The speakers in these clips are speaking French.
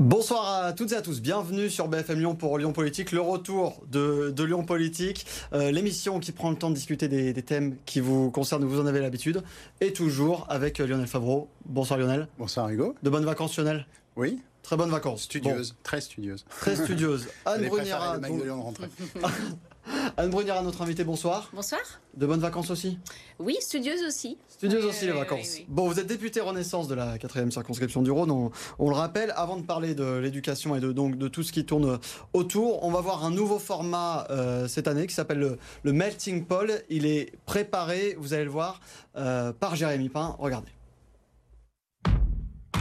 Bonsoir à toutes et à tous, bienvenue sur BFM Lyon pour Lyon Politique, le retour de, de Lyon Politique, euh, l'émission qui prend le temps de discuter des, des, thèmes qui vous concernent, vous en avez l'habitude, et toujours avec Lionel Favreau. Bonsoir Lionel. Bonsoir Hugo. De bonnes vacances Lionel? Oui. Très bonnes vacances. Studieuse, bon. très studieuse. Très studieuse. Anne Bruniera. Anne Bruniera, notre invitée, bonsoir. Bonsoir. De bonnes vacances aussi Oui, studieuse aussi. Studieuse aussi les vacances. Oui, oui. Bon, vous êtes député Renaissance de la 4e circonscription du Rhône, on, on, le rappelle. Avant de parler de l'éducation et de, donc, de tout ce qui tourne autour, on va voir un nouveau format euh, cette année qui s'appelle le, le, Melting Poll. Il est préparé, vous allez le voir, euh, par Jérémy Pain. Regardez.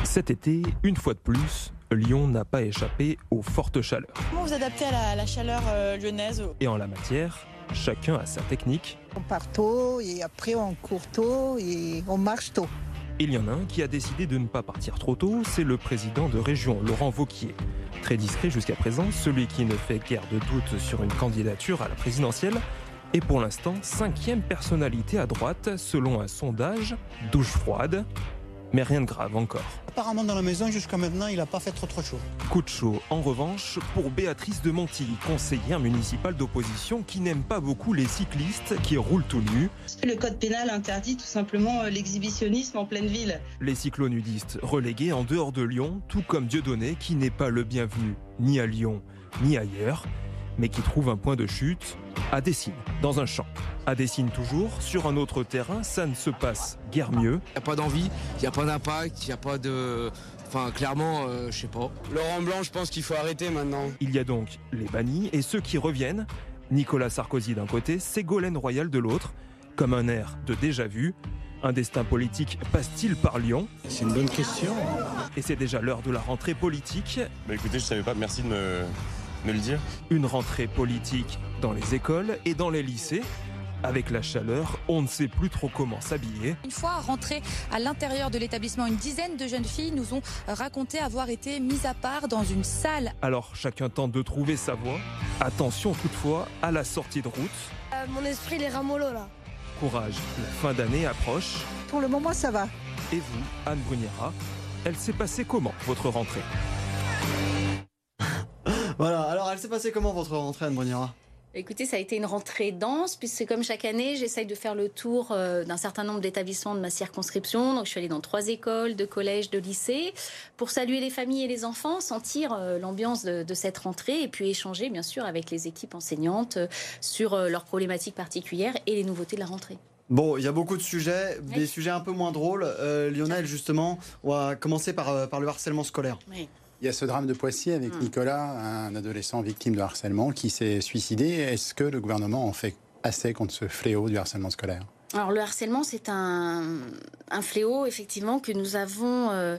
Cet été, une fois de plus, Lyon n'a pas échappé aux fortes chaleurs. Comment vous adaptez à la, la chaleur euh, lyonnaise Et en la matière, chacun a sa technique. On part tôt et après on court tôt et on marche tôt. Il y en a un qui a décidé de ne pas partir trop tôt, c'est le président de région, Laurent Vauquier. Très discret jusqu'à présent, celui qui ne fait guère de doute sur une candidature à la présidentielle est pour l'instant cinquième personnalité à droite selon un sondage douche froide. Mais rien de grave encore. Apparemment dans la maison jusqu'à maintenant il n'a pas fait trop trop chaud. Coup de chaud en revanche pour Béatrice de Montilly, conseillère municipale d'opposition qui n'aime pas beaucoup les cyclistes qui roulent tout nus. Le code pénal interdit tout simplement l'exhibitionnisme en pleine ville. Les cyclonudistes relégués en dehors de Lyon, tout comme Dieudonné qui n'est pas le bienvenu ni à Lyon ni ailleurs, mais qui trouve un point de chute à Dessines, dans un champ. À Dessines toujours, sur un autre terrain, ça ne se passe guère mieux. Il n'y a pas d'envie, il n'y a pas d'impact, il n'y a pas de... Enfin, clairement, euh, je sais pas. Laurent Blanc, je pense qu'il faut arrêter maintenant. Il y a donc les bannis et ceux qui reviennent. Nicolas Sarkozy d'un côté, Ségolène Royal de l'autre, comme un air de déjà-vu. Un destin politique passe-t-il par Lyon C'est une bonne question. Et c'est déjà l'heure de la rentrée politique. Bah écoutez, je savais pas, merci de me, me le dire. Une rentrée politique dans les écoles et dans les lycées. Avec la chaleur, on ne sait plus trop comment s'habiller. Une fois rentrées à l'intérieur de l'établissement, une dizaine de jeunes filles nous ont raconté avoir été mises à part dans une salle. Alors chacun tente de trouver sa voie. Attention toutefois à la sortie de route. Euh, mon esprit les ramollo là. Courage, la fin d'année approche. Pour le moment ça va. Et vous, Anne Bruniera, elle s'est passée comment votre rentrée? Voilà, alors elle s'est passée comment votre rentrée Anne Bruniera Écoutez, ça a été une rentrée dense, puisque comme chaque année, j'essaye de faire le tour euh, d'un certain nombre d'établissements de ma circonscription. Donc, je suis allée dans trois écoles, deux collèges, deux lycées, pour saluer les familles et les enfants, sentir euh, l'ambiance de, de, cette rentrée, et puis échanger, bien sûr, avec les équipes enseignantes euh, sur leurs problématiques particulières et les nouveautés de la rentrée. Bon, il y a beaucoup de sujets, oui. des sujets un peu moins drôles. Lionel, justement, on va commencer par, par le harcèlement scolaire. Oui. Il y a ce drame de Poissy avec mmh. Nicolas, un adolescent victime de harcèlement qui s'est suicidé. Est-ce que le gouvernement en fait assez contre ce fléau du harcèlement scolaire? Alors le harcèlement, c'est un, un, fléau effectivement que nous avons euh,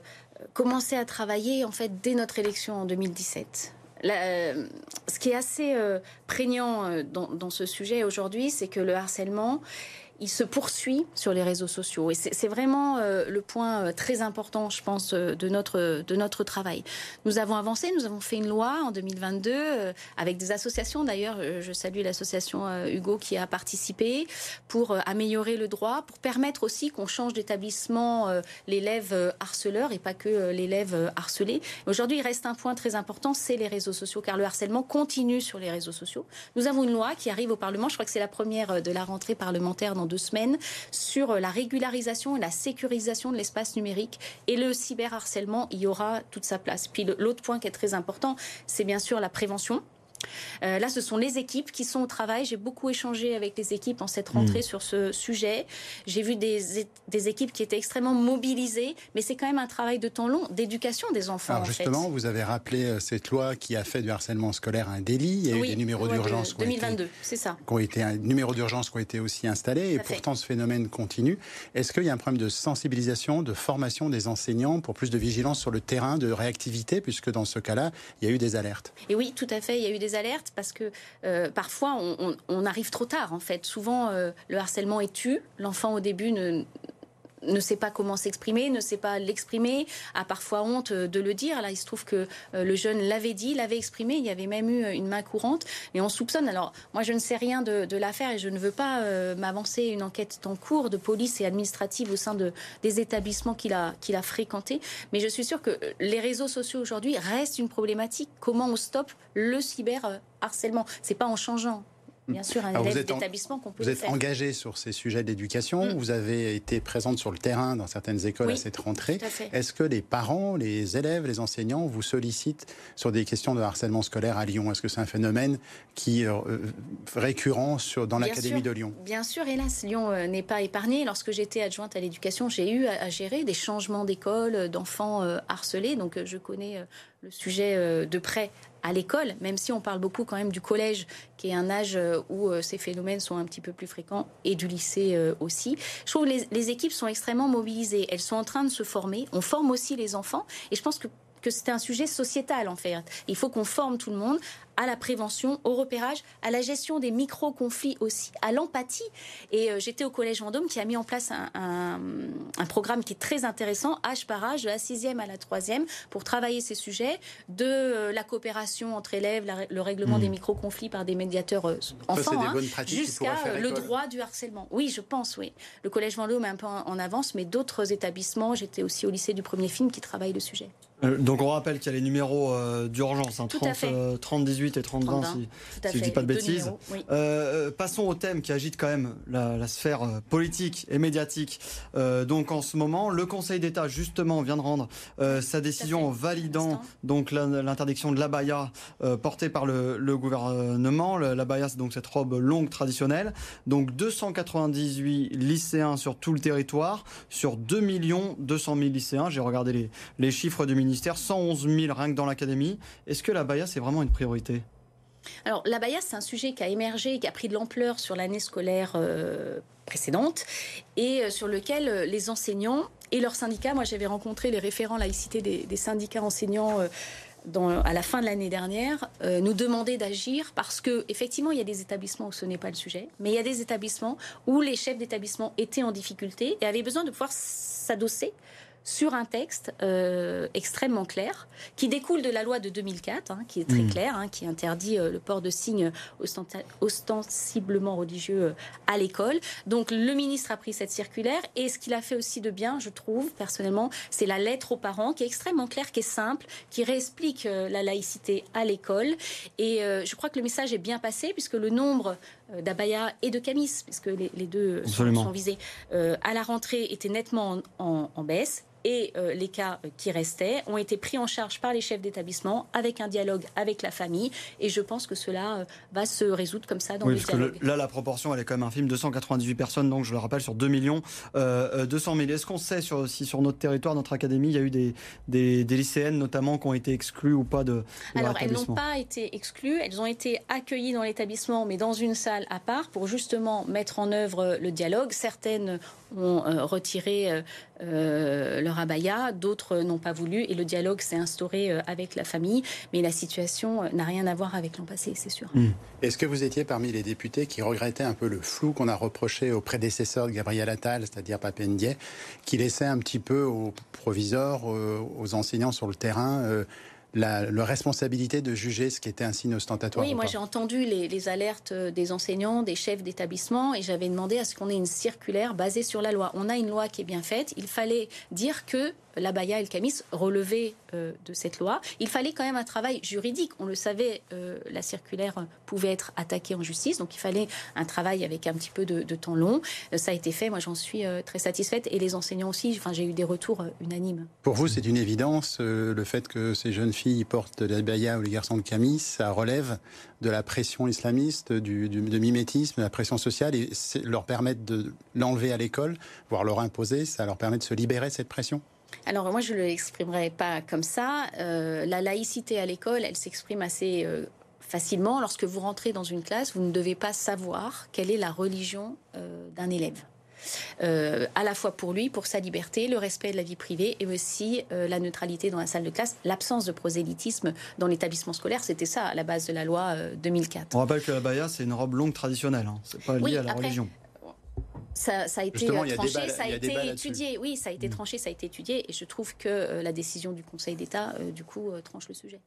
commencé à travailler en fait dès notre élection en 2017. La, euh, ce qui est assez euh, prégnant dans, dans ce sujet aujourd'hui, c'est que le harcèlement il se poursuit sur les réseaux sociaux. Et c'est vraiment euh, le point euh, très important, je pense, euh, de notre, de notre travail. Nous avons avancé, nous avons fait une loi en 2022 euh, avec des associations. D'ailleurs, je salue l'association Hugo qui a participé pour améliorer le droit, pour permettre aussi qu'on change d'établissement l'élève harceleur et pas que l'élève harcelé. Aujourd'hui, il reste un point très important, c'est les réseaux sociaux, car le harcèlement continue sur les réseaux sociaux. Nous avons une loi qui arrive au Parlement, je crois que c'est la première de la rentrée parlementaire deux semaines sur la régularisation et la sécurisation de l'espace numérique et le cyberharcèlement y aura toute sa place. Puis l'autre point qui est très important, c'est bien sûr la prévention. Euh, là, ce sont les équipes qui sont au travail. J'ai beaucoup échangé avec les équipes en cette rentrée mmh. sur ce sujet. J'ai vu des, des, équipes qui étaient extrêmement mobilisées, mais c'est quand même un travail de temps long d'éducation des enfants. Alors justement, fait. vous avez rappelé cette loi qui a fait du harcèlement scolaire un délit. Il y a oui, eu des numéros d'urgence 2022, c'est ça. Qui ont été un numéro d'urgence qui ont été aussi installés, et pourtant ce phénomène continue. Est-ce qu'il y a un problème de sensibilisation, de formation des enseignants pour plus de vigilance sur le terrain, de réactivité, puisque dans ce cas-là, il y a eu des alertes? Et oui, tout à fait, il y a eu des alertes parce que euh, parfois on, arrive trop tard en fait. Souvent euh, le harcèlement est tu, l'enfant au début ne ne sait pas comment s'exprimer, ne sait pas l'exprimer, a parfois honte de le dire. Là, il se trouve que le jeune l'avait dit, l'avait exprimé. Il y avait même eu une main courante. Et on soupçonne. Alors, moi, je ne sais rien de, l'affaire et je ne veux pas m'avancer. Une enquête en cours de police et administrative au sein de, des établissements qu'il a, qu'il a fréquentés. Mais je suis sûre que les réseaux sociaux aujourd'hui restent une problématique. Comment on stoppe le cyberharcèlement? C'est pas en changeant bien sûr un élève d'établissement qu'on peut Vous êtes engagé sur ces sujets d'éducation, mm. vous avez été présente sur le terrain dans certaines écoles à cette rentrée. Est-ce que les parents, les élèves, les enseignants vous sollicitent sur des questions de harcèlement scolaire à Lyon? Est-ce que c'est un phénomène qui est euh, récurrent sur, dans l'académie de Lyon? Bien sûr, hélas, Lyon euh, n'est pas épargné. Lorsque j'étais adjointe à l'éducation, j'ai eu à, gérer des changements d'école, euh, d'enfants harcelés, donc je connais le sujet de près à l'école, même si on parle beaucoup quand même du collège, qui est un âge euh, où euh, ces phénomènes sont un petit peu plus fréquents, et du lycée euh, aussi. Je trouve que les, équipes sont extrêmement mobilisées. Elles sont en train de se former. On forme aussi les enfants. Et je pense que que c'est un sujet sociétal en fait. Il faut qu'on forme tout le monde à la prévention, au repérage, à la gestion des micro-conflits aussi, à l'empathie. Et euh, j'étais au Collège Vendôme qui a mis en place un, programme qui est très intéressant, âge par âge, de la sixième à la troisième, pour travailler ces sujets, de euh, la coopération entre élèves, le règlement des hmm. micro-conflits par des médiateurs euh, enfants, hein, jusqu'à le droit du harcèlement. Oui, je pense, oui. Le Collège Vendôme est un peu en avance, mais d'autres établissements, j'étais aussi au lycée du premier film, qui travaillent le sujet. Donc on rappelle qu'il y a les numéros d'urgence, hein, 30, 30 18 et 30 20 si, je ne dis pas de bêtises. Euh, passons au thème qui agite quand même la, sphère euh, politique et médiatique. Euh, donc en ce moment, le Conseil d'État justement vient de rendre sa décision en validant donc l'interdiction de l'abaya portée par le, gouvernement. L'abaya c'est donc cette robe longue traditionnelle. Donc 298 lycéens sur tout le territoire, sur 2 200 000 lycéens. J'ai regardé les, les chiffres du ministère, 111 000 rien que dans l'académie. Est-ce que l'abaya c'est vraiment une priorité? Alors, la l'abaya, c'est un sujet qui a émergé, qui a pris de l'ampleur sur l'année scolaire euh, précédente et euh, sur lequel euh, les enseignants et leurs syndicats, moi j'avais rencontré les référents laïcité des, syndicats enseignants à la fin de l'année dernière, nous demandaient d'agir parce que effectivement il y a des établissements où ce n'est pas le sujet, mais il y a des établissements où les chefs d'établissement étaient en difficulté et avaient besoin de pouvoir s'adosser sur un texte euh, extrêmement clair, qui découle de la loi de 2004, hein, qui est très mmh. clair, hein, qui interdit euh, le port de signes ostensiblement religieux euh, à l'école. Donc le ministre a pris cette circulaire et ce qu'il a fait aussi de bien, je trouve personnellement, c'est la lettre aux parents qui est extrêmement claire, qui est simple, qui réexplique la laïcité à l'école. Et je crois que le message est bien passé puisque le nombre d'abaya et de camis, puisque les, deux sont, visés, à la rentrée était nettement en baisse et euh, les cas euh, qui restaient ont été pris en charge par les chefs d'établissement avec un dialogue avec la famille. Et je pense que cela euh, va se résoudre comme ça dans oui, parce Que là, la proportion, elle est quand même infime. 298 personnes, donc je le rappelle, sur 2 millions 200 000. Est-ce qu'on sait sur, si sur notre territoire, notre académie, il y a eu des, des, lycéennes notamment qui ont été exclues ou pas de, de Alors, elles n'ont pas été exclues. Elles ont été accueillies dans l'établissement, mais dans une salle à part pour justement mettre en œuvre le dialogue. Certaines ont retiré euh, leur abaya, d'autres n'ont pas voulu et le dialogue s'est instauré euh, avec la famille, mais la situation euh, n'a rien à voir avec l'an passé, c'est sûr. Hmm. Est-ce que vous étiez parmi les députés qui regrettaient un peu le flou qu'on a reproché au prédécesseur de Gabriel Attal, c'est-à-dire Papendier, qui laissait un petit peu aux proviseurs, aux enseignants sur le terrain la, responsabilité de juger ce qui était un signe ostentatoire. Oui, moi j'ai entendu les, les, alertes des enseignants, des chefs d'établissement, et j'avais demandé à ce qu'on ait une circulaire basée sur la loi. On a une loi qui est bien faite. Il fallait dire que l'abaya et le camis relevaient euh, de cette loi. Il fallait quand même un travail juridique. On le savait, euh, la circulaire pouvait être attaquée en justice, donc il fallait un travail avec un petit peu de, temps long. Euh, ça a été fait, moi j'en suis très satisfaite, et les enseignants aussi. Enfin, j'ai eu des retours unanimes. Pour vous, c'est une évidence, le fait que ces jeunes filles portent l'abaya ou les garçons de camis, ça relève de la pression islamiste, du, de mimétisme, de la pression sociale, et leur permettre de l'enlever à l'école, voire leur imposer, ça leur permet de se libérer de cette pression alors moi, je ne l'exprimerai pas comme ça. Euh, la laïcité à l'école, elle s'exprime assez euh, facilement. Lorsque vous rentrez dans une classe, vous ne devez pas savoir quelle est la religion euh, d'un élève. à la fois pour lui, pour sa liberté, le respect de la vie privée et aussi la neutralité dans la salle de classe, l'absence de prosélytisme dans l'établissement scolaire. C'était ça à la base de la loi 2004. On rappelle que la baya, c'est une robe longue traditionnelle, hein. c'est pas lié à la religion ça, a été tranché, ça a été étudié. Oui, ça a été tranché, ça a été étudié. Et je trouve que la décision du Conseil d'État, du coup, tranche le sujet.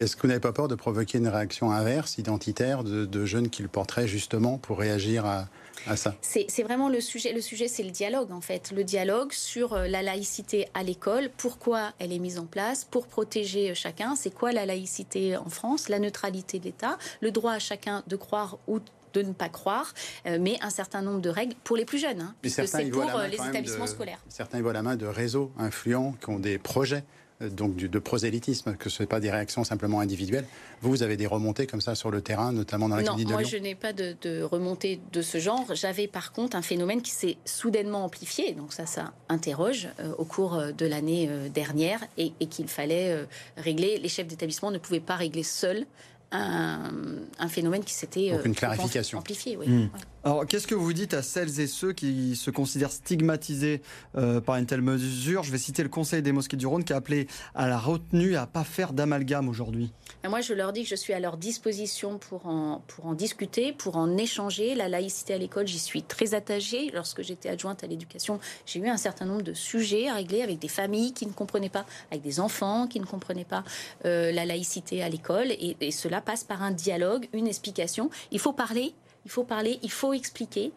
Est-ce que vous n'avez pas peur de provoquer une réaction inverse, identitaire, de, jeunes qui le porteraient justement pour réagir à, ça? C'est vraiment le sujet. Le sujet, c'est le dialogue, en fait. Le dialogue sur euh, la laïcité à l'école, pourquoi elle est mise en place, pour protéger euh, chacun. C'est quoi la laïcité en France? La neutralité de l'État, le droit à chacun de croire ou de ne pas croire, euh, mais un certain nombre de règles pour les plus jeunes, hein, c'est pour les établissements scolaires. Certains y voient la main de réseaux influents qui ont des projets donc de prosélytisme, que ce n'est pas des réactions simplement individuelles. Vous, vous avez des remontées comme ça sur le terrain, notamment dans la non, de moi, je n'ai pas de, de remontées de ce genre. J'avais par contre un phénomène qui s'est soudainement amplifié, donc ça, ça interroge euh, au cours euh, de l'année euh, dernière et, et qu'il fallait régler. Les chefs d'établissement ne pouvaient pas régler seuls un, phénomène qui s'était euh, amplifié. Hmm. Alors, qu'est-ce que vous dites à celles et ceux qui se considèrent stigmatisés euh, par une telle mesure? Je vais citer le Conseil des mosquées du Rhône qui a appelé à la retenue, à pas faire d'amalgame aujourd'hui. Moi, je leur dis que je suis à leur disposition pour en, discuter, pour en échanger. La laïcité à l'école, j'y suis très attachée. Lorsque j'étais adjointe à l'éducation, j'ai eu un certain nombre de sujets à régler avec des familles qui ne comprenaient pas, avec des enfants qui ne comprenaient pas euh, la laïcité à l'école. Et cela passe par un dialogue, une explication. Il faut parler, il faut parler, il faut expliquer.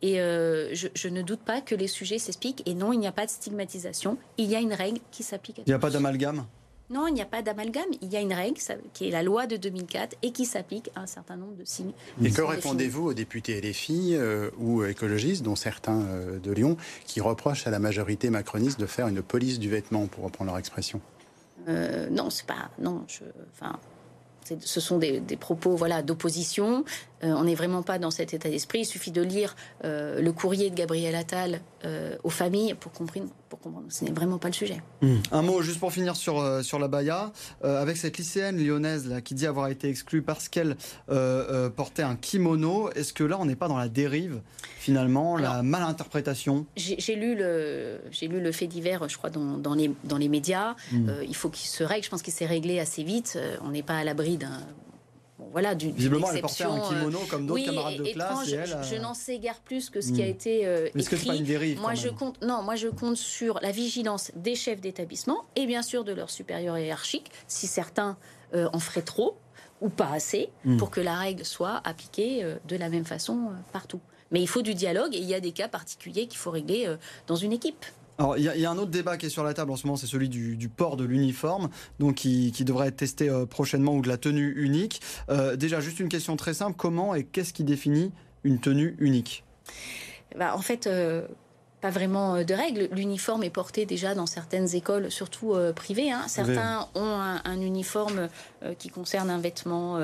Et euh, je, ne doute pas que les sujets s'expliquent. Et non, il n'y a pas de stigmatisation. Il y a une règle qui s'applique à Il n'y a pas d'amalgame? Non, il n'y a pas d'amalgame. Il y a une règle qui est la loi de 2004 et qui s'applique à un certain nombre de signes. Et que répondez-vous aux députés LFI euh, ou écologistes, dont certains euh, de Lyon, qui reprochent à la majorité macroniste de faire une police du vêtement, pour reprendre leur expression? Non, c'est pas. Non, je. Enfin, ce sont des, propos voilà d'opposition. Euh, on n'est vraiment pas dans cet état d'esprit. Il suffit de lire euh, le courrier de Gabriel Attal euh, aux familles pour comprendre, pour comprendre. Ce n'est vraiment pas le sujet. Hmm. Un mot juste pour finir sur, sur la Baïa. avec cette lycéenne lyonnaise là, qui dit avoir été exclue parce qu'elle portait un kimono, est-ce que là on n'est pas dans la dérive finalement, la malinterprétation? J'ai lu, le, lu le fait divers, je crois, dans, dans, les, dans les médias. Hmm. il faut qu'il se règle. Je pense qu'il s'est réglé assez vite. on n'est pas à l'abri d'un voilà, du, Visiblement, elle portait un kimono comme d'autres camarades de classe. je, euh, n'en sais guère plus que ce qui a hmm. été euh, Est-ce que c'est pas une dérive Moi, je compte, non, moi, je compte sur la vigilance des chefs d'établissement et bien sûr de leurs supérieurs hiérarchiques, si certains euh, en feraient trop ou pas assez, hmm. pour que la règle soit appliquée de la même façon partout. Mais il faut du dialogue et il y a des cas particuliers qu'il faut régler dans une équipe. Alors, il y, a un autre débat qui est sur la table en ce moment, c'est celui du, port de l'uniforme, donc qui, devrait être testé euh, prochainement, ou de la tenue unique. Euh, déjà, juste une question très simple comment et qu'est-ce qui définit une tenue unique? Bah, En fait, euh, pas vraiment euh, de règles. L'uniforme est porté déjà dans certaines écoles, surtout euh, privées. Hein. Certains ont un, uniforme euh, qui concerne un vêtement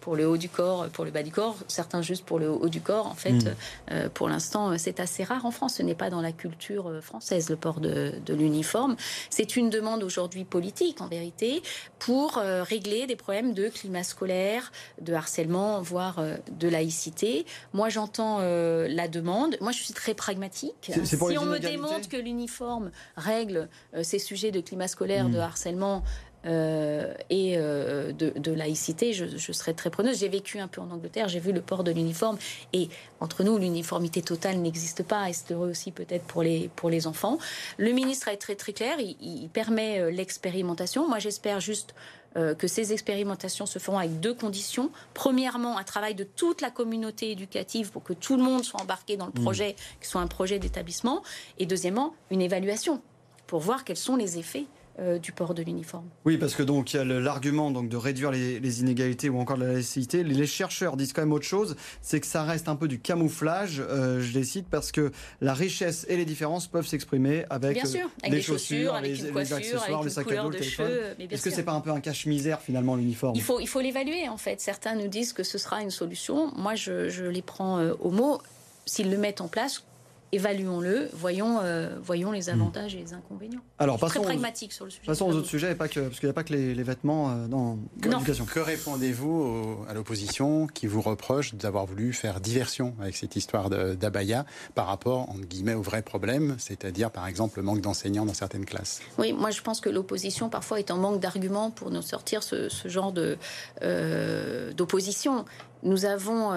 pour le haut du corps, pour le bas du corps, certains juste pour le haut du corps. En fait, hmm. pour l'instant, c'est assez rare en France. Ce n'est pas dans la culture française le port de, de l'uniforme. C'est une demande aujourd'hui politique, en vérité, pour régler des problèmes de climat scolaire, de harcèlement, voire de laïcité. Moi, j'entends la demande. Moi, je suis très pragmatique si on me démontre que l'uniforme règle euh, ces sujets de climat scolaire, de hmm. harcèlement, euh, et euh, de, laïcité, je, je, serais très preneuse. J'ai vécu un peu en Angleterre, j'ai vu le port de l'uniforme, et entre nous, l'uniformité totale n'existe pas, et c'est heureux aussi peut-être pour les, pour les enfants. Le ministre a été très très clair, il, permet l'expérimentation. Moi, j'espère juste que ces expérimentations se feront avec deux conditions. Premièrement, un travail de toute la communauté éducative pour que tout le monde soit embarqué dans le hmm. projet, que ce soit un projet d'établissement. Et deuxièmement, une évaluation pour voir quels sont les effets euh, du port de l'uniforme. Oui, parce que donc il y a l'argument donc de réduire les, inégalités ou encore la laïcité. Les chercheurs disent quand même autre chose, c'est que ça reste un peu du camouflage. Euh, je les cite parce que la richesse et les différences peuvent s'exprimer avec, Bien sûr, avec les chaussures, avec les, coiffure, accessoires, avec les sacs à dos, le téléphone. Est-ce que c'est pas un peu un cache-misère finalement l'uniforme? Il faut il faut l'évaluer en fait. Certains nous disent que ce sera une solution. Moi, je, je les prends euh, au mot. S'ils le mettent en place, évaluons-le, voyons, euh, voyons les avantages et les inconvénients. Alors, passons, très pragmatique sur le sujet. Passons aux autres sujets, pas que, parce qu'il n'y a pas que les, vêtements euh, dans l'éducation. Que répondez-vous à l'opposition qui vous reproche d'avoir voulu faire diversion avec cette histoire d'abaya par rapport, entre guillemets, au vrai problème, c'est-à-dire, par exemple, le manque d'enseignants dans certaines classes? Oui, moi je pense que l'opposition, parfois, est en manque d'arguments pour nous sortir ce, genre euh, d'opposition. Nous avons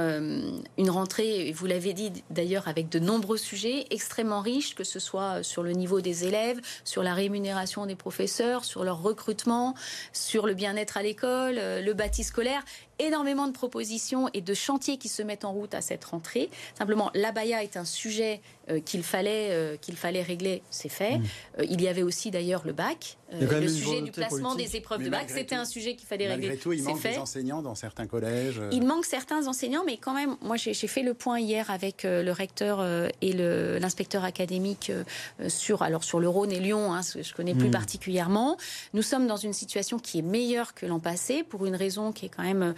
une rentrée, vous l'avez dit d'ailleurs, avec de nombreux sujets extrêmement riches, que ce soit sur le niveau des élèves, sur la rémunération des professeurs, sur leur recrutement, sur le bien-être à l'école, le bâti scolaire énormément de propositions et de chantiers qui se mettent en route à cette rentrée. Simplement, l'abaya est un sujet euh, qu'il fallait, euh, qu'il fallait régler, c'est fait. Mmh. Euh, il y avait aussi d'ailleurs le bac, le sujet du placement des épreuves de bac, c'était un sujet qu'il fallait régler. Malgré tout, il manque des enseignants dans certains collèges. Il manque certains enseignants, mais quand même, moi j'ai fait le point hier avec le recteur et l'inspecteur académique sur, alors sur le Rhône et Lyon, hein, ce que je connais plus mmh. particulièrement. Nous sommes dans une situation qui est meilleure que l'an passé pour une raison qui est quand même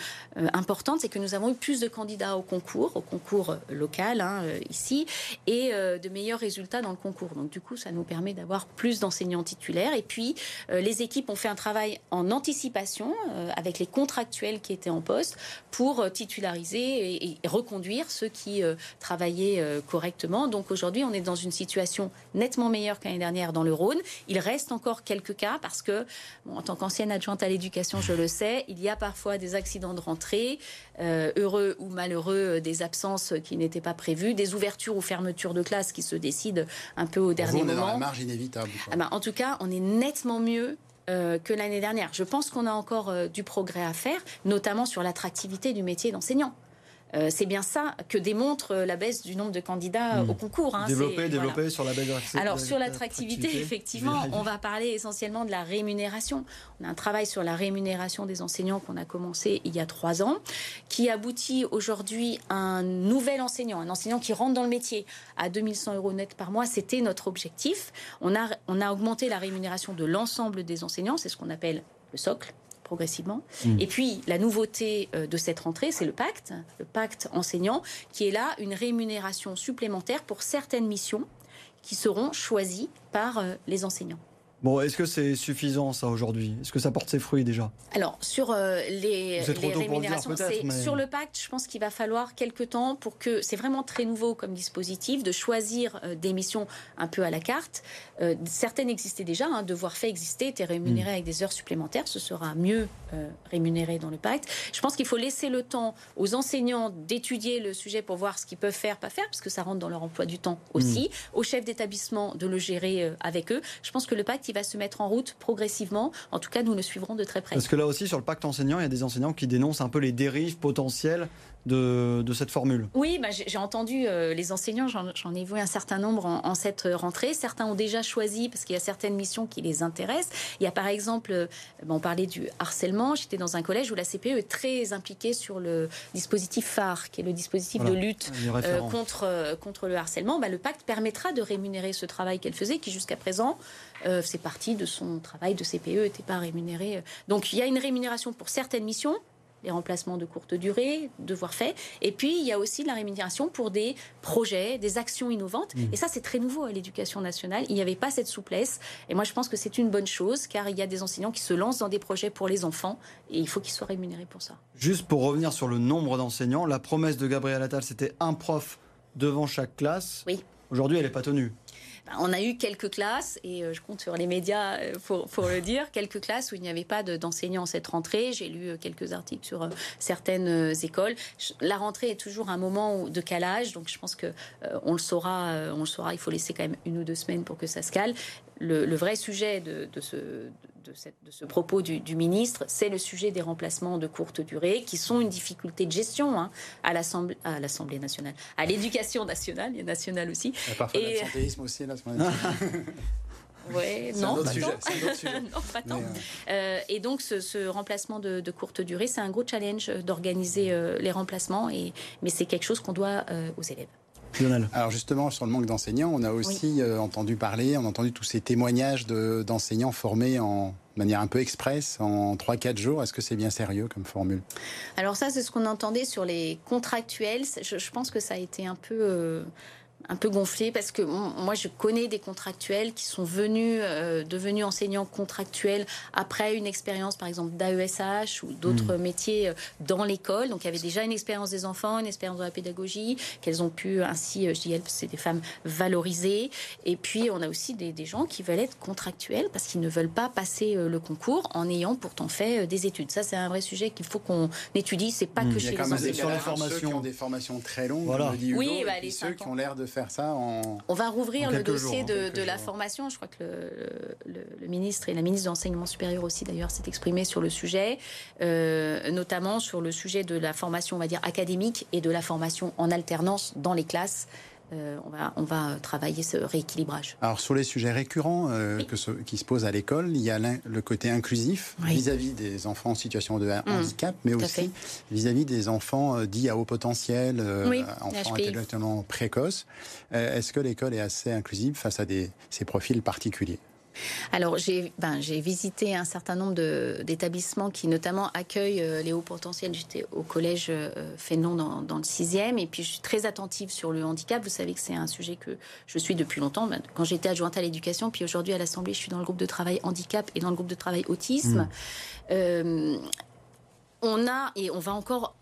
importante, c'est que nous avons eu plus de candidats au concours, au concours local hein, ici, et euh, de meilleurs résultats dans le concours. Donc du coup, ça nous permet d'avoir plus d'enseignants titulaires. Et puis, euh, les équipes ont fait un travail en anticipation euh, avec les contractuels qui étaient en poste pour titulariser et, reconduire ceux qui travaillaient correctement. Donc aujourd'hui, on est dans une situation nettement meilleure qu'année dernière dans le Rhône. Il reste encore quelques cas parce que, en tant qu'ancienne adjointe à l'éducation, je le sais, il y a parfois des accidents de rentrée, heureux ou malheureux, des absences qui n'étaient pas prévues, des ouvertures ou fermetures de classe qui se décide un peu au dernier moment. On est dans la marge inévitable. Ah ben, en tout cas, on est nettement mieux euh, que l'année dernière. Je pense qu'on a encore euh, du progrès à faire, notamment sur l'attractivité du métier d'enseignant. Euh, c'est bien ça que démontre la baisse du nombre de candidats hmm. au concours. Hein, développer, développer sur la baisse Alors sur l'attractivité, effectivement, on va parler essentiellement de la rémunération. On a un travail sur la rémunération des enseignants qu'on a commencé il y a trois ans, qui aboutit aujourd'hui à un nouvel enseignant, un enseignant qui rentre dans le métier à 2100 euros net par mois. C'était notre objectif. On a, on a augmenté la rémunération de l'ensemble des enseignants, c'est ce qu'on appelle le socle progressivement. Mm. Et puis, la nouveauté euh, de cette rentrée, c'est le pacte, le pacte enseignant, qui est là une rémunération supplémentaire pour certaines missions qui seront choisies par euh, les enseignants. Bon, est-ce que c'est suffisant ça aujourd'hui? Est-ce que ça porte ses fruits déjà? Alors sur euh, les, rémunérations, sur le pacte, je pense qu'il va falloir quelques temps pour que c'est vraiment très nouveau comme dispositif de choisir euh, des missions un peu à la carte. Euh, certaines existaient déjà, un hein, devoir fait exister, était rémunéré mm. avec des heures supplémentaires, ce sera mieux rémunéré dans le pacte. Je pense qu'il faut laisser le temps aux enseignants d'étudier le sujet pour voir ce qu'ils peuvent faire, pas faire, parce que ça rentre dans leur emploi du temps aussi. Mm. Aux chefs d'établissement de le gérer avec eux. Je pense que le pacte va se mettre en route progressivement. En tout cas, nous le suivrons de très près. Parce que là aussi, sur le pacte enseignant, il y a des enseignants qui dénoncent un peu les dérives potentielles de, cette formule Oui, bah, j'ai entendu euh, les enseignants, j'en ai vu un certain nombre en, cette rentrée. Certains ont déjà choisi, parce qu'il y a certaines missions qui les intéressent. Il y a par exemple, euh, on parlait du harcèlement, j'étais dans un collège où la CPE est très impliquée sur le dispositif phare, qui est le dispositif de lutte euh, contre, contre le harcèlement. Bah, le pacte permettra de rémunérer ce travail qu'elle faisait, qui jusqu'à présent euh, c'est parti de son travail de CPE, n'était pas rémunéré. Donc il y a une rémunération pour certaines missions, les remplacements de courte durée, devoirs faits. Et puis, il y a aussi la rémunération pour des projets, des actions innovantes. Mmh. Et ça, c'est très nouveau à l'éducation nationale. Il n'y avait pas cette souplesse. Et moi, je pense que c'est une bonne chose, car il y a des enseignants qui se lancent dans des projets pour les enfants, et il faut qu'ils soient rémunérés pour ça. Juste pour revenir sur le nombre d'enseignants, la promesse de Gabriel Attal, c'était un prof devant chaque classe. Oui. Aujourd'hui, elle n'est pas tenue. On a eu quelques classes, et euh, je compte sur les médias euh, pour, le dire, quelques classes où il n'y avait pas d'enseignants cette rentrée. J'ai lu euh, quelques articles sur certaines écoles. La rentrée est toujours un moment de calage, donc je pense que on le saura, on le saura. Il faut laisser quand même une ou deux semaines pour que ça se cale. Le, vrai sujet de, ce, de, ce, propos du, ministre, c'est le sujet des remplacements de courte durée, qui sont une difficulté de gestion hein, à l'Assemblée nationale, à l'éducation nationale, et nationale aussi. Parfois et... l'absentéisme aussi. Oui, non, pas sujet, non, pas tant. Euh, euh, et donc, ce, remplacement de, courte durée, c'est un gros challenge d'organiser euh, les remplacements, et, mais c'est quelque chose qu'on doit aux élèves. Alors justement, sur le manque d'enseignants, on a aussi euh, entendu parler, on a entendu tous ces témoignages d'enseignants formés en manière un peu express, en 3-4 jours. Est-ce que c'est bien sérieux comme formule? Alors ça, c'est ce qu'on entendait sur les contractuels. Je, pense que ça a été un peu... Euh, un peu gonflé parce que moi je connais des contractuels qui sont venus euh, devenus enseignants contractuels après une expérience par exemple d'AESH ou d'autres hmm. métiers euh, dans l'école donc il y avait déjà une expérience des enfants une expérience de la pédagogie qu'elles ont pu ainsi euh, je dis elles c'est des femmes valorisées et puis on a aussi des, des gens qui veulent être contractuels parce qu'ils ne veulent pas passer le concours en ayant pourtant fait des études ça c'est un vrai sujet qu'il faut qu'on étudie c'est pas hmm. que chez les enseignants sur les formations des formations très longues voilà. oui bah, les ceux qui ont l'air de faire ça On va rouvrir le dossier de, la formation. Je crois que le, ministre et la ministre de l'Enseignement supérieur aussi, d'ailleurs, s'est exprimé sur le sujet, euh, notamment sur le sujet de la formation, on va dire, académique et de la formation en alternance dans les classes. Euh, on, va, on va travailler ce rééquilibrage. Alors sur les sujets récurrents euh, que qui se posent à l'école, il y a le côté inclusif vis-à-vis des enfants en situation de mmh. handicap, mais aussi vis-à-vis des enfants euh, dits à haut potentiel, enfants intellectuellement précoces. Est-ce que l'école est assez inclusive face à des, ces profils particuliers? Alors, j'ai ben, visité un certain nombre d'établissements qui, notamment, accueillent euh, les hauts potentiels. J'étais au collège euh, Fénon dans, dans, le 6e. Et puis, je suis très attentive sur le handicap. Vous savez que c'est un sujet que je suis depuis longtemps. Ben, quand j'étais adjointe à l'éducation, puis aujourd'hui à l'Assemblée, je suis dans le groupe de travail handicap et dans le groupe de travail autisme. Mmh. Euh, on a, et on va encore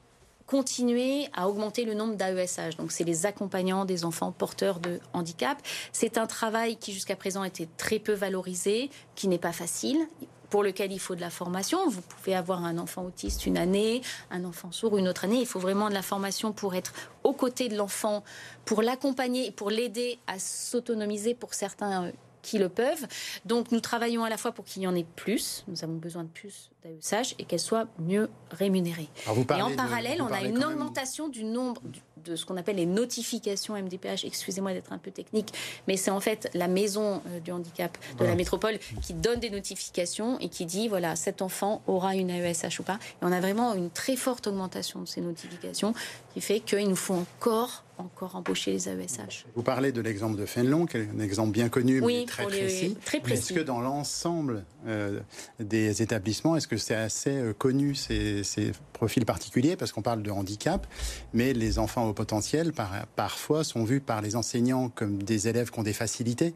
continuer à augmenter le nombre d'AESH. Donc, c'est les accompagnants des enfants porteurs de handicap. C'est un travail qui, jusqu'à présent, était très peu valorisé, qui n'est pas facile pour lequel il faut de la formation. Vous pouvez avoir un enfant autiste une année, un enfant sourd une autre année. Il faut vraiment de la formation pour être aux côtés de l'enfant, pour l'accompagner, pour l'aider à s'autonomiser pour certains euh, qui le peuvent. Donc nous travaillons à la fois pour qu'il y en ait plus, nous avons besoin de plus d'AESH et qu'elles soient mieux rémunérées. Et en parallèle, on a une augmentation du nombre de ce qu'on appelle les notifications MDPH. Excusez-moi d'être un peu technique, mais c'est en fait la maison euh, du handicap de la métropole qui donne des notifications et qui dit voilà, cet enfant aura une AESH ou pas. Et on a vraiment une très forte augmentation de ces notifications qui fait qu'il nous faut encore encore embaucher les AESH. Vous parlez de l'exemple de Fénelon, qui est un exemple bien connu, mais très, précis. très précis. Est-ce que dans l'ensemble euh, des établissements, est-ce que c'est assez euh, connu ces, ces, profils particuliers? Parce qu'on parle de handicap, mais les enfants au potentiel, par, parfois, sont vus par les enseignants comme des élèves qui ont des facilités.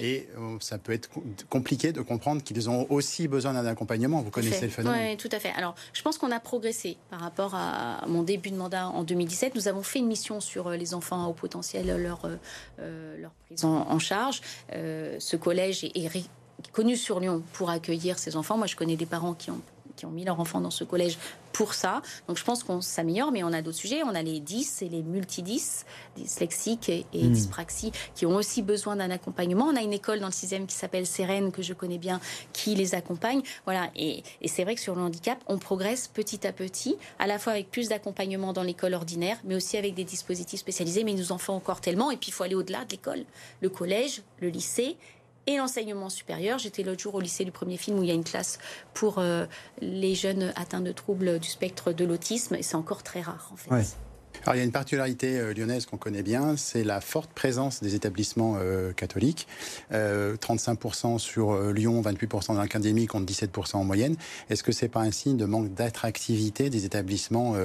Et euh, ça peut être compliqué de comprendre qu'ils ont aussi besoin d'un accompagnement. Vous connaissez le phénomène. Oui, tout à fait. Alors, je pense qu'on a progressé par rapport à mon début de mandat en 2017. Nous avons fait une mission sur euh, les enfants au potentiel, leur, euh, leur prise en, charge. ce collège est, est connu sur Lyon pour accueillir ces enfants. Moi, je connais des parents qui ont qui ont mis leur enfant dans ce collège pour ça. Donc je pense qu'on s'améliore, mais on a d'autres sujets. On a les 10 et les multi-10, dyslexiques et, et hmm. dyspraxie, qui ont aussi besoin d'un accompagnement. On a une école dans le 6e qui s'appelle Sérène, que je connais bien, qui les accompagne. Voilà. Et, et c'est vrai que sur le handicap, on progresse petit à petit, à la fois avec plus d'accompagnement dans l'école ordinaire, mais aussi avec des dispositifs spécialisés. Mais il nous en faut encore tellement. Et puis il faut aller au-delà de l'école. Le collège, le lycée et l'enseignement supérieur. J'étais l'autre jour au lycée du premier film où il y a une classe pour euh, les jeunes atteints de troubles du spectre de l'autisme et c'est encore très rare en fait. Alors il y a une particularité euh, lyonnaise qu'on connaît bien, c'est la forte présence des établissements euh, catholiques. 35% sur Lyon, 28% dans l'académie contre 17% en moyenne. Est-ce que c'est pas un signe de manque d'attractivité des établissements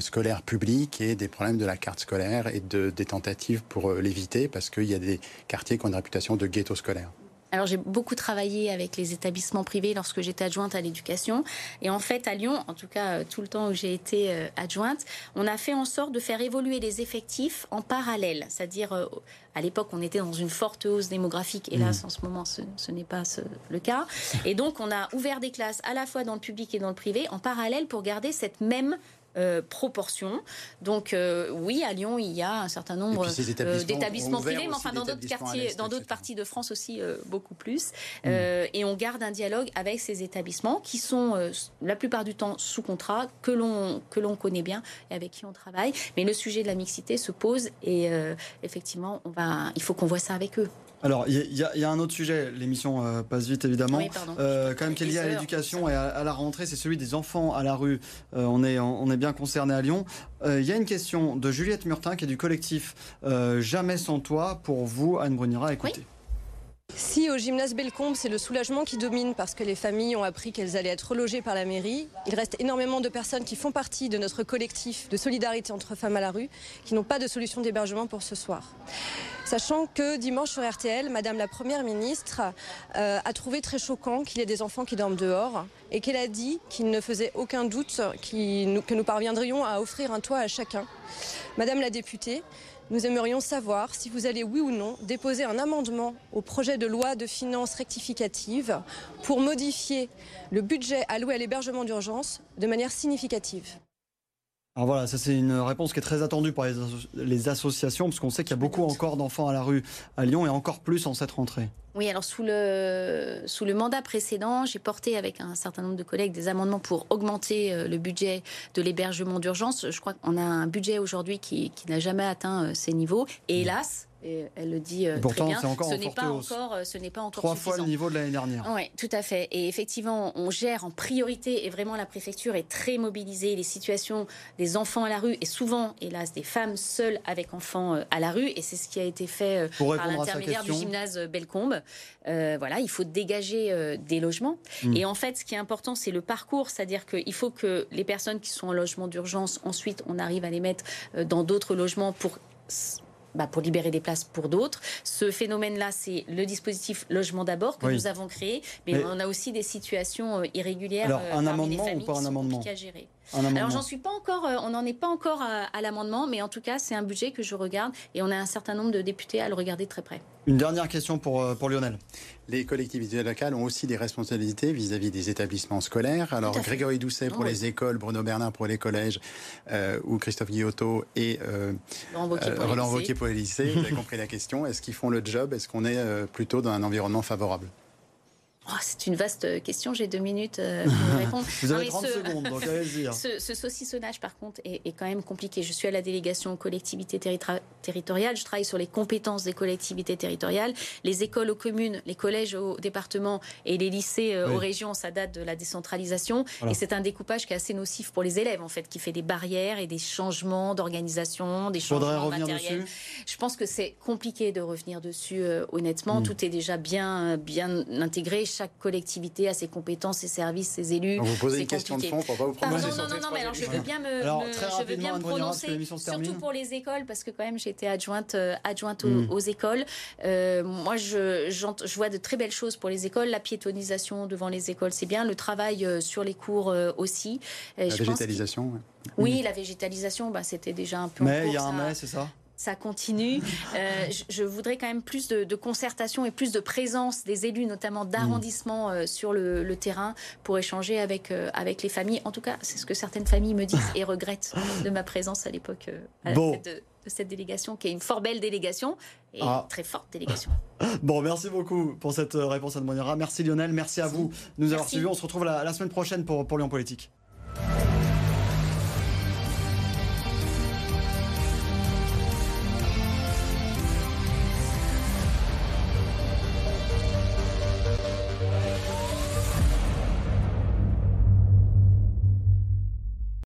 scolaires publics et des problèmes de la carte scolaire et de, des tentatives pour l'éviter parce qu'il y a des quartiers qui ont une réputation de ghetto scolaire? Alors j'ai beaucoup travaillé avec les établissements privés lorsque j'étais adjointe à l'éducation. Et en fait, à Lyon, en tout cas euh, tout le temps où j'ai été euh, adjointe, on a fait en sorte de faire évoluer les effectifs en parallèle. C'est-à-dire, euh, à l'époque, on était dans une forte hausse démographique. Hélas, mmh. en ce moment, ce, n'est pas le cas. Et donc, on a ouvert des classes à la fois dans le public et dans le privé en parallèle pour garder cette même euh, proportion. Donc euh, oui, à Lyon, il y a un certain nombre euh, d'établissements privés, mais enfin dans d'autres quartiers, dans d'autres parties de France aussi beaucoup plus. Hmm. et on garde un dialogue avec ces établissements qui sont la plupart du temps sous contrat, que l'on que l'on connaît bien et avec qui on travaille. Mais le sujet de la mixité se pose et effectivement, on va, il faut qu'on voit ça avec eux. Alors, il y, y, a un autre sujet, l'émission euh, passe vite évidemment, euh, quand même qui est lié à l'éducation et à, la rentrée, c'est celui des enfants à la rue. Euh, on, est, on est bien concerné à Lyon. Il y a une question de Juliette Murtin qui est du collectif Jamais sans toi pour vous, Anne Brunira. Écoutez. Si au gymnase Bellecombe, c'est le soulagement qui domine parce que les familles ont appris qu'elles allaient être relogées par la mairie, il reste énormément de personnes qui font partie de notre collectif de solidarité entre femmes à la rue qui n'ont pas de solution d'hébergement pour ce soir. Sachant que dimanche sur RTL, Madame la Première ministre euh, a trouvé très choquant qu'il y ait des enfants qui dorment dehors et qu'elle a dit qu'il ne faisait aucun doute que nous parviendrions à offrir un toit à chacun. Madame la députée, nous aimerions savoir si vous allez, oui ou non, déposer un amendement au projet de loi de finances rectificative pour modifier le budget alloué à l'hébergement d'urgence de manière significative. Alors voilà, ça c'est une réponse qui est très attendue par les, associations, parce qu'on sait qu'il y a beaucoup encore d'enfants à la rue à Lyon et encore plus en cette rentrée. Oui, alors sous le, sous le mandat précédent, j'ai porté avec un certain nombre de collègues des amendements pour augmenter euh, le budget de l'hébergement d'urgence. Je crois qu'on a un budget aujourd'hui qui, qui n'a jamais atteint euh, ces niveaux. Et hélas, et elle le dit euh, très bien. Encore ce n'est pas encore, ce n'est pas encore trois fois le niveau de l'année dernière. Oui, tout à fait. Et effectivement, on gère en priorité et vraiment la préfecture est très mobilisée. Les situations des enfants à la rue et souvent, hélas, des femmes seules avec enfants à la rue. Et c'est ce qui a été fait par l'intermédiaire du gymnase Bellecombe. Euh, voilà, il faut dégager euh, des logements. Mm. Et en fait, ce qui est important, c'est le parcours, c'est-à-dire qu'il faut que les personnes qui sont en logement d'urgence, ensuite, on arrive à les mettre euh, dans d'autres logements pour bah, pour libérer des places pour d'autres. Ce phénomène-là, c'est le dispositif logement d'abord que nous avons créé, mais, on a aussi des situations irrégulières. Alors, un amendement ou pas un amendement à gérer. Alors j'en suis pas encore, on n'en est pas encore à l'amendement, mais en tout cas c'est un budget que je regarde et on a un certain nombre de députés à le regarder très près. Une dernière question pour, euh, pour Lionel. Les collectivités locales ont aussi des responsabilités vis-à-vis des établissements scolaires. Alors Grégory Doucet pour les écoles, Bruno Bernard pour les collèges, euh, ou Christophe Guillotot et euh, Roland Wauquiez pour les lycées. Vous avez compris la question. Est-ce qu'ils font le job? Est-ce qu'on est plutôt dans un environnement favorable? Oh, c'est une vaste question, j'ai deux minutes euh, pour répondre. Vous avez 30 secondes, donc allez-y. Hein. Ce, saucissonnage, par contre, est, quand même compliqué. Je suis à la délégation collectivité territoriale, je travaille sur les compétences des collectivités territoriales. Les écoles aux communes, les collèges aux départements et les lycées euh, aux régions, ça date de la décentralisation. Et c'est un découpage qui est assez nocif pour les élèves, en fait, qui fait des barrières et des changements d'organisation, des changements matériels. Je pense que c'est compliqué de revenir dessus, euh, honnêtement. Hmm. Tout est déjà bien, bien intégré chaque collectivité a ses compétences, ses services, ses élus. vous posez une question de fond pour pas vous prononcer. non, non, non, mais alors je veux bien me, je veux bien me prononcer, surtout pour les écoles, parce que quand même j'étais adjointe, euh, adjointe hmm. aux, écoles. Euh, moi, je, je vois de très belles choses pour les écoles. La piétonisation devant les écoles, c'est bien. Le travail euh, sur les cours aussi. La végétalisation. Oui, la végétalisation, bah, c'était déjà un peu. Mais il y a un mais, c'est ça? Ça continue. Euh, je, voudrais quand même plus de, concertation et plus de présence des élus, notamment d'arrondissement euh, sur le, terrain, pour échanger avec, euh, avec les familles. En tout cas, c'est ce que certaines familles me disent et regrettent de ma présence à l'époque de, cette délégation, qui est une fort belle délégation et une ah. très forte délégation. Bon, merci beaucoup pour cette réponse à Monira. Merci Lionel, merci à vous de nous avoir suivis. On se retrouve la, semaine prochaine pour, pour Lyon Politique.